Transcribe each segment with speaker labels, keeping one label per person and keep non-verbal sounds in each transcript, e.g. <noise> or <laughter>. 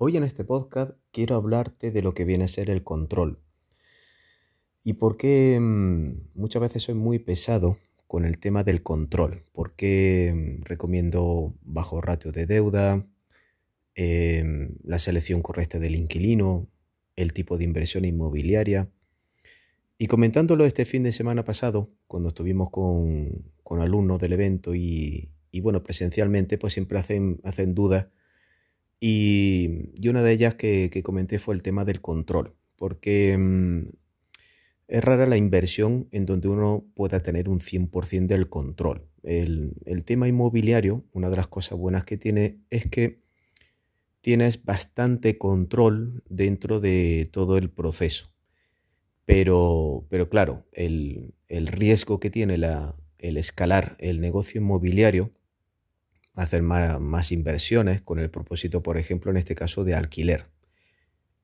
Speaker 1: Hoy en este podcast quiero hablarte de lo que viene a ser el control. Y por qué mm, muchas veces soy muy pesado con el tema del control. ¿Por qué mm, recomiendo bajo ratio de deuda, em, la selección correcta del inquilino, el tipo de inversión inmobiliaria. Y comentándolo este fin de semana pasado, cuando estuvimos con, alumnos del evento y, bueno, presencialmente, pues siempre hacen, hacen dudas y, una de ellas que, comenté fue el tema del control, porque mm, es rara la inversión en donde uno pueda tener un 100% del control. El, tema inmobiliario, una de las cosas buenas que tiene es que tienes bastante control dentro de todo el proceso. Pero, pero claro, el, riesgo que tiene el escalar el negocio inmobiliario hacer más, inversiones con el propósito, por ejemplo, en este caso de alquiler.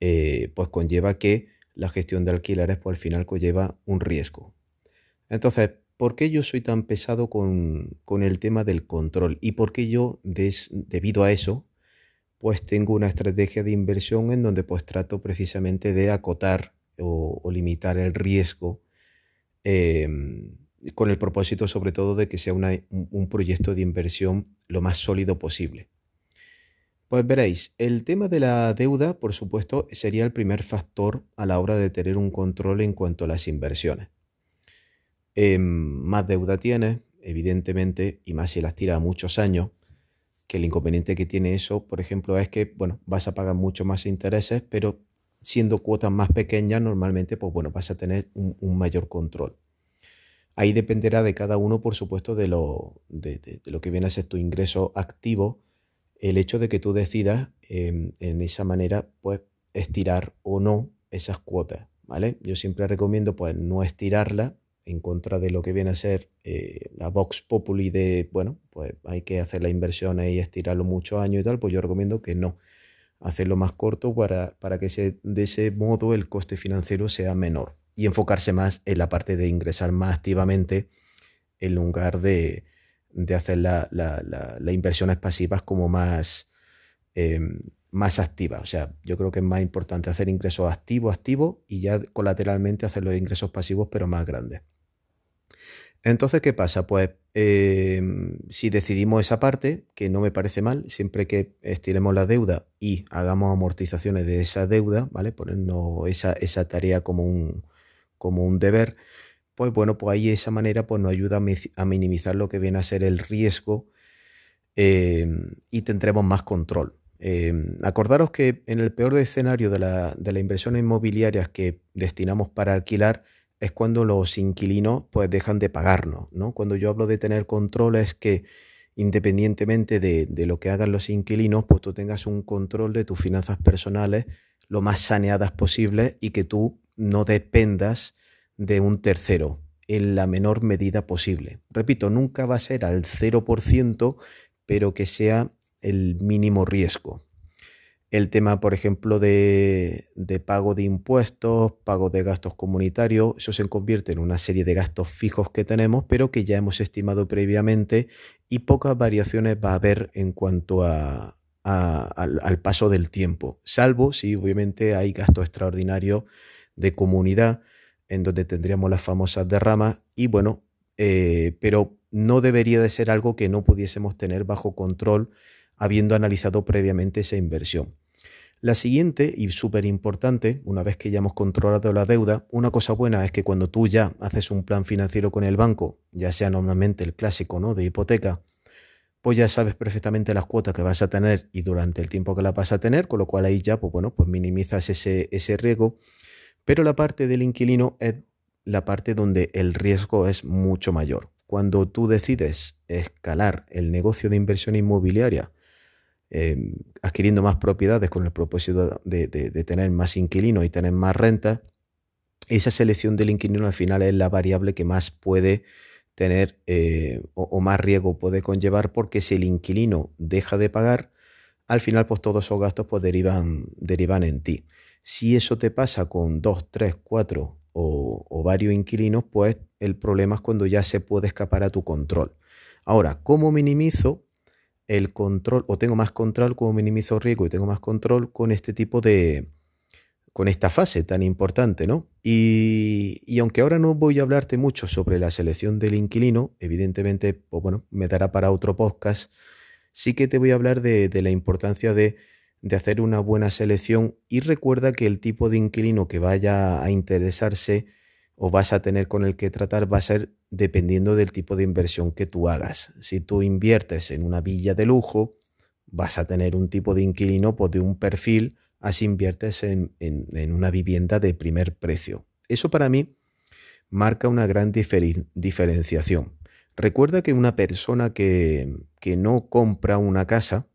Speaker 1: Eh, pues conlleva que la gestión de alquileres, pues al final conlleva un riesgo. Entonces, ¿por qué yo soy tan pesado con, el tema del control? ¿Y por qué yo, debido a eso, pues tengo una estrategia de inversión en donde pues trato precisamente de acotar o, limitar el riesgo em, con el propósito sobre todo de que sea un proyecto de inversión lo más sólido posible. Pues veréis, el tema de la deuda, por supuesto, sería el primer factor a la hora de tener un control en cuanto a las inversiones. Em, más deuda tienes, evidentemente, y más si las tira a muchos años, que el inconveniente que tiene eso, por ejemplo, es que, bueno, vas a pagar mucho más intereses, pero siendo cuotas más pequeñas, normalmente, pues bueno, vas a tener un mayor control. Ahí dependerá de cada uno, por supuesto, de lo, de, lo que viene a ser tu ingreso activo, el hecho de que tú decidas em, en esa manera, pues, estirar o no esas cuotas, ¿vale? Yo siempre recomiendo, pues, no estirarla en contra de lo que viene a ser eh, la Vox Populi de, bueno, pues hay que hacer la inversión y estirarlo muchos años y tal, pues yo recomiendo que no, hacerlo más corto para, para que de ese modo el coste financiero sea menor y enfocarse más en la parte de ingresar más activamente en lugar de, hacer las la, inversiones pasivas como más, em, más activas. O sea, yo creo que es más importante hacer ingresos activos, activos y ya colateralmente hacer los ingresos pasivos pero más grandes. Entonces, ¿qué pasa? Pues em, si decidimos esa parte, que no me parece mal, siempre que estiremos la deuda y hagamos amortizaciones de esa deuda, ¿vale? Ponernos esa, esa tarea como un, como un deber, pues bueno, pues ahí esa manera pues nos ayuda a minimizar lo que viene a ser el riesgo eh, y tendremos más control. Eh, acordaros que en el peor escenario de la, de inversión inmobiliaria que destinamos para alquilar es cuando los inquilinos pues dejan de pagarnos, ¿no? Cuando yo hablo de tener control es que independientemente de, de, lo que hagan los inquilinos, pues tú tengas un control de tus finanzas personales lo más saneadas posible y que tú no dependas de un tercero en la menor medida posible. Repito, nunca va a ser al 0%, pero que sea el mínimo riesgo. El tema, por ejemplo, de, pago de impuestos, pago de gastos comunitarios, eso se convierte en una serie de gastos fijos que tenemos, pero que ya hemos estimado previamente y pocas variaciones va a haber en cuanto al, al, paso del tiempo, salvo si obviamente hay gasto extraordinario de comunidad, en donde tendríamos las famosas derramas y bueno, eh, pero no debería de ser algo que no pudiésemos tener bajo control habiendo analizado previamente esa inversión. La siguiente y súper importante, una vez que ya hemos controlado la deuda, una cosa buena es que cuando tú ya haces un plan financiero con el banco, ya sea normalmente el clásico ¿no? de hipoteca, pues ya sabes perfectamente las cuotas que vas a tener y durante el tiempo que la vas a tener, con lo cual ahí ya, pues bueno, pues minimizas ese, ese riesgo pero la parte del inquilino es la parte donde el riesgo es mucho mayor. Cuando tú decides escalar el negocio de inversión inmobiliaria, em, adquiriendo más propiedades con el propósito de, tener más inquilinos y tener más renta, esa selección del inquilino al final es la variable que más puede tener eh, o, más riesgo puede conllevar porque si el inquilino deja de pagar, al final pues todos esos gastos pues derivan, derivan en ti. Si eso te pasa con dos, tres, cuatro o, varios inquilinos, pues el problema es cuando ya se puede escapar a tu control. Ahora, ¿cómo minimizo el control, o tengo más control, como minimizo riesgo y tengo más control con este tipo de, con esta fase tan importante, ¿no? Y, aunque ahora no voy a hablarte mucho sobre la selección del inquilino, evidentemente, pues bueno, me dará para otro podcast, sí que te voy a hablar de, la importancia de, de, hacer una buena selección y recuerda que el tipo de inquilino que vaya a interesarse o vas a tener con el que tratar va a ser dependiendo del tipo de inversión que tú hagas. Si tú inviertes en una villa de lujo, vas a tener un tipo de inquilino pues, de un perfil así inviertes en, una vivienda de primer precio. Eso para mí marca una gran diferenciación. Recuerda que una persona que, no compra una casa,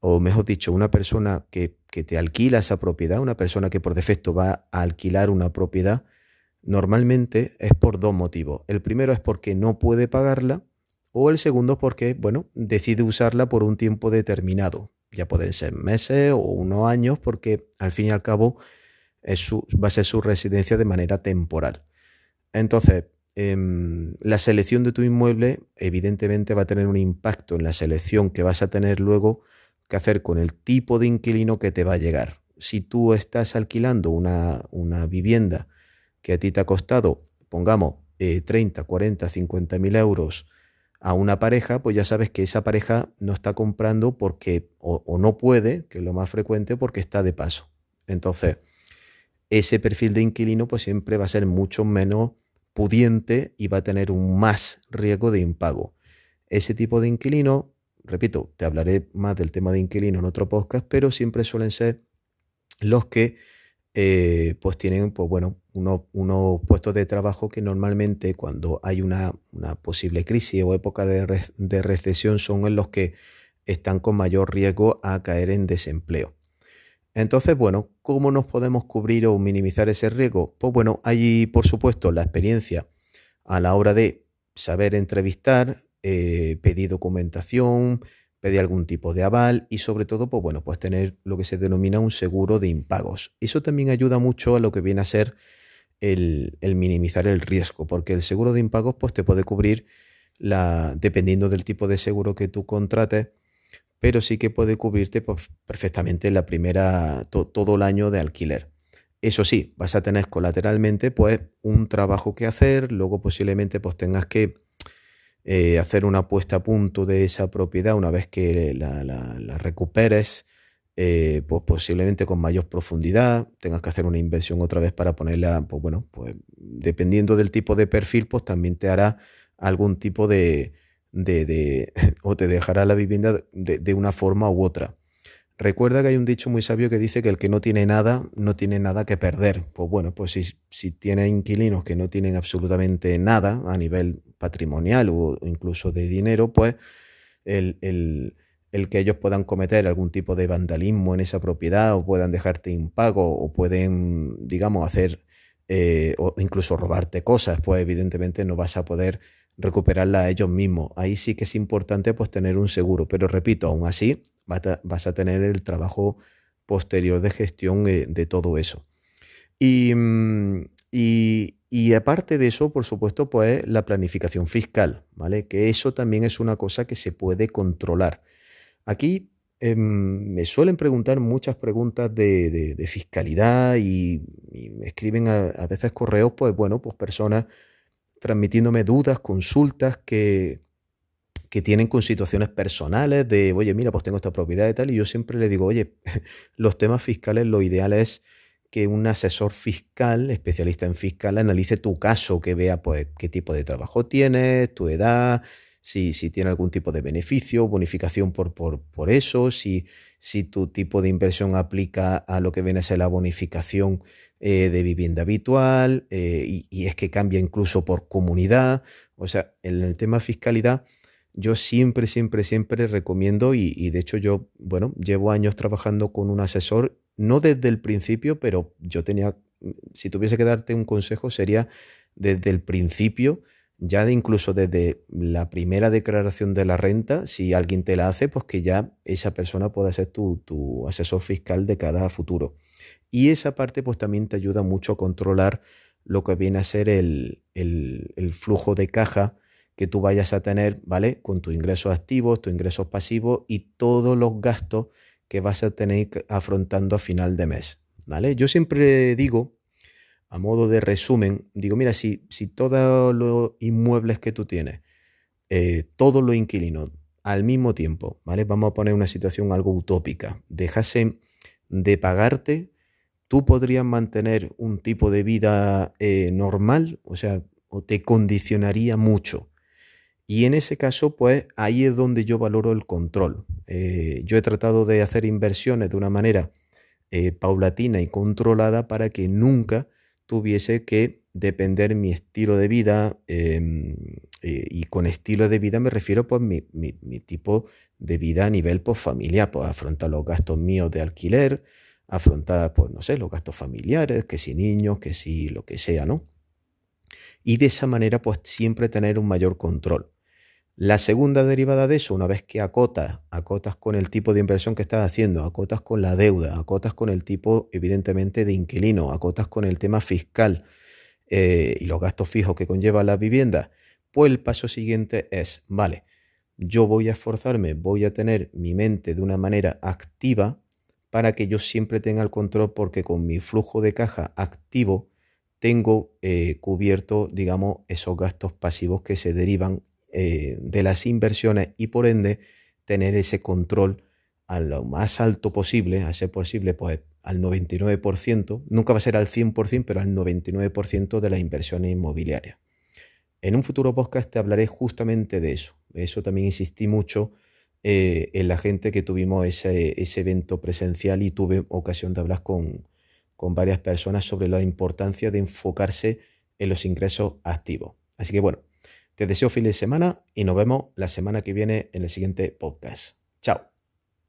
Speaker 1: o mejor dicho, una persona que, que te alquila esa propiedad, una persona que por defecto va a alquilar una propiedad, normalmente es por dos motivos. El primero es porque no puede pagarla o el segundo porque, bueno, decide usarla por un tiempo determinado ya pueden ser meses o unos años, porque al fin y al cabo va a ser su residencia de manera temporal. Entonces, em, la selección de tu inmueble evidentemente va a tener un impacto en la selección que vas a tener luego que hacer con el tipo de inquilino que te va a llegar. Si tú estás alquilando una, vivienda que a ti te ha costado, pongamos, 30, 40, 50 mil euros a una pareja, pues ya sabes que esa pareja no está comprando porque o, no puede, que es lo más frecuente, porque está de paso. Entonces, ese perfil de inquilino pues siempre va a ser mucho menos pudiente y va a tener un más riesgo de impago. Ese tipo de inquilino, repito, te hablaré más del tema de inquilino en otro podcast, pero siempre suelen ser los que eh, pues tienen, pues bueno, unos, puestos de trabajo que normalmente cuando hay una, posible crisis o época de, recesión son en los que están con mayor riesgo a caer en desempleo. Entonces, bueno, ¿cómo nos podemos cubrir o minimizar ese riesgo? Pues bueno, hay por supuesto la experiencia a la hora de saber entrevistar, eh, pedir documentación, pedir algún tipo de aval y sobre todo, pues bueno, pues tener lo que se denomina un seguro de impagos. Eso también ayuda mucho a lo que viene a ser el, minimizar el riesgo, porque el seguro de impagos pues te puede cubrir dependiendo del tipo de seguro que tú contrates, pero sí que puede cubrirte pues, perfectamente la primera, todo el año de alquiler. Eso sí, vas a tener colateralmente pues un trabajo que hacer, luego posiblemente pues tengas que eh, hacer una puesta a punto de esa propiedad una vez que la, recuperes, eh, pues posiblemente con mayor profundidad, tengas que hacer una inversión otra vez para ponerla, pues bueno, pues dependiendo del tipo de perfil, pues también te hará algún tipo de, de, <laughs> o te dejará la vivienda de, de, una forma u otra. Recuerda que hay un dicho muy sabio que dice que el que no tiene nada, no tiene nada que perder. Pues bueno, pues si, si tiene inquilinos que no tienen absolutamente nada a nivel patrimonial o incluso de dinero, pues el, que ellos puedan cometer algún tipo de vandalismo en esa propiedad o puedan dejarte impago o pueden, digamos, hacer eh, o incluso robarte cosas, pues evidentemente no vas a poder recuperarla a ellos mismos. Ahí sí que es importante pues tener un seguro, pero repito, aún así vas a tener el trabajo posterior de gestión eh, de todo eso. Y, mm, y, y aparte de eso, por supuesto, pues la planificación fiscal, ¿vale? Que eso también es una cosa que se puede controlar. Aquí em, me suelen preguntar muchas preguntas de, fiscalidad y, me escriben a, veces correos, pues bueno, pues personas transmitiéndome dudas, consultas que, que tienen con situaciones personales de, oye, mira, pues tengo esta propiedad y tal, y yo siempre le digo, oye, <laughs> los temas fiscales lo ideal es que un asesor fiscal, especialista en fiscal, analice tu caso, que vea pues, qué tipo de trabajo tienes, tu edad, si, si tiene algún tipo de beneficio, bonificación por, por, por eso, si, si, tu tipo de inversión aplica a lo que viene a ser la bonificación eh, de vivienda habitual, eh, y, es que cambia incluso por comunidad. O sea, en el tema fiscalidad, yo siempre, siempre, siempre recomiendo, y, y de hecho yo, bueno, llevo años trabajando con un asesor no desde el principio, pero yo tenía, si tuviese que darte un consejo, sería desde el principio, ya de incluso desde la primera declaración de la renta, si alguien te la hace, pues que ya esa persona pueda ser tu, asesor fiscal de cada futuro. Y esa parte pues también te ayuda mucho a controlar lo que viene a ser el, el flujo de caja que tú vayas a tener, ¿vale? Con tus ingresos activos, tus ingresos pasivos y todos los gastos que vas a tener afrontando a final de mes, ¿vale? Yo siempre digo, a modo de resumen, digo, mira, si, si todos los inmuebles que tú tienes, eh, todos los inquilinos al mismo tiempo, ¿vale? Vamos a poner una situación algo utópica, dejasen de pagarte, tú podrías mantener un tipo de vida eh, normal, o sea, o te condicionaría mucho. Y en ese caso, pues ahí es donde yo valoro el control. Eh, yo he tratado de hacer inversiones de una manera paulatina y controlada para que nunca tuviese que depender mi estilo de vida. Em, y con estilo de vida me refiero pues mi, mi, tipo de vida a nivel pues, familiar, pues afrontar los gastos míos de alquiler, afrontar, pues no sé, los gastos familiares, que si niños, que si lo que sea, ¿no? Y de esa manera, pues siempre tener un mayor control. La segunda derivada de eso, una vez que acotas, acotas con el tipo de inversión que estás haciendo, acotas con la deuda, acotas con el tipo, evidentemente, de inquilino, acotas con el tema fiscal eh, y los gastos fijos que conlleva la vivienda, pues el paso siguiente es, vale, yo voy a esforzarme, voy a tener mi mente de una manera activa para que yo siempre tenga el control porque con mi flujo de caja activo tengo eh, cubierto, digamos, esos gastos pasivos que se derivan eh, de las inversiones y por ende tener ese control a lo más alto posible, a ser posible, pues al 99%, nunca va a ser al 100%, pero al 99% de las inversiones inmobiliarias. En un futuro podcast te hablaré justamente de eso. Eso también insistí mucho eh, en la gente que tuvimos ese, evento presencial y tuve ocasión de hablar con, con varias personas sobre la importancia de enfocarse en los ingresos activos. Así que bueno, te deseo de semana y nos vemos la semana que viene en el siguiente podcast. Chao.